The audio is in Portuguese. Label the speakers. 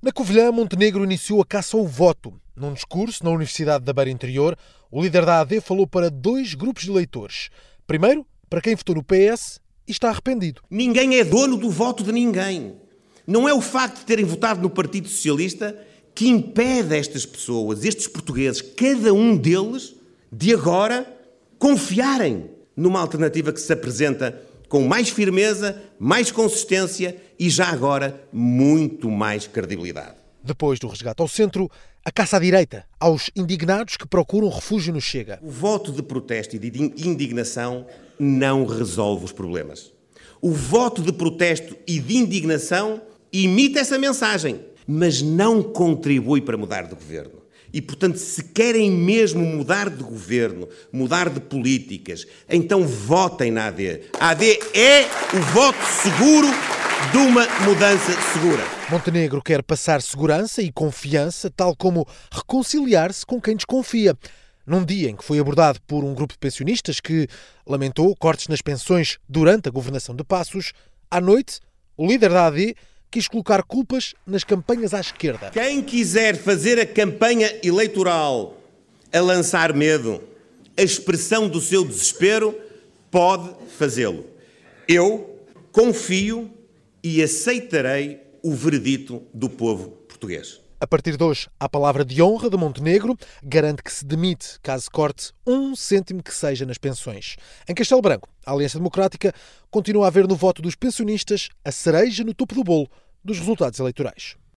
Speaker 1: Na Covilhã, Montenegro iniciou a caça ao voto. Num discurso na Universidade da Beira Interior, o líder da AD falou para dois grupos de eleitores. Primeiro, para quem votou no PS e está arrependido.
Speaker 2: Ninguém é dono do voto de ninguém. Não é o facto de terem votado no Partido Socialista que impede estas pessoas, estes portugueses, cada um deles, de agora confiarem numa alternativa que se apresenta com mais firmeza, mais consistência e já agora muito mais credibilidade.
Speaker 1: Depois do resgate ao centro, a caça à direita, aos indignados que procuram refúgio no Chega.
Speaker 2: O voto de protesto e de indignação não resolve os problemas. O voto de protesto e de indignação imita essa mensagem, mas não contribui para mudar de governo. E, portanto, se querem mesmo mudar de governo, mudar de políticas, então votem na AD. A AD é o voto seguro de uma mudança segura.
Speaker 1: Montenegro quer passar segurança e confiança, tal como reconciliar-se com quem desconfia. Num dia em que foi abordado por um grupo de pensionistas que lamentou cortes nas pensões durante a governação de Passos, à noite, o líder da AD quis colocar culpas nas campanhas à esquerda.
Speaker 2: Quem quiser fazer a campanha eleitoral a lançar medo, a expressão do seu desespero, pode fazê-lo. Eu confio e aceitarei o veredito do povo português.
Speaker 1: A partir de hoje, a palavra de honra de Montenegro garante que se demite caso corte um cêntimo que seja nas pensões. Em Castelo Branco, a Aliança Democrática continua a ver no voto dos pensionistas a cereja no topo do bolo dos resultados eleitorais.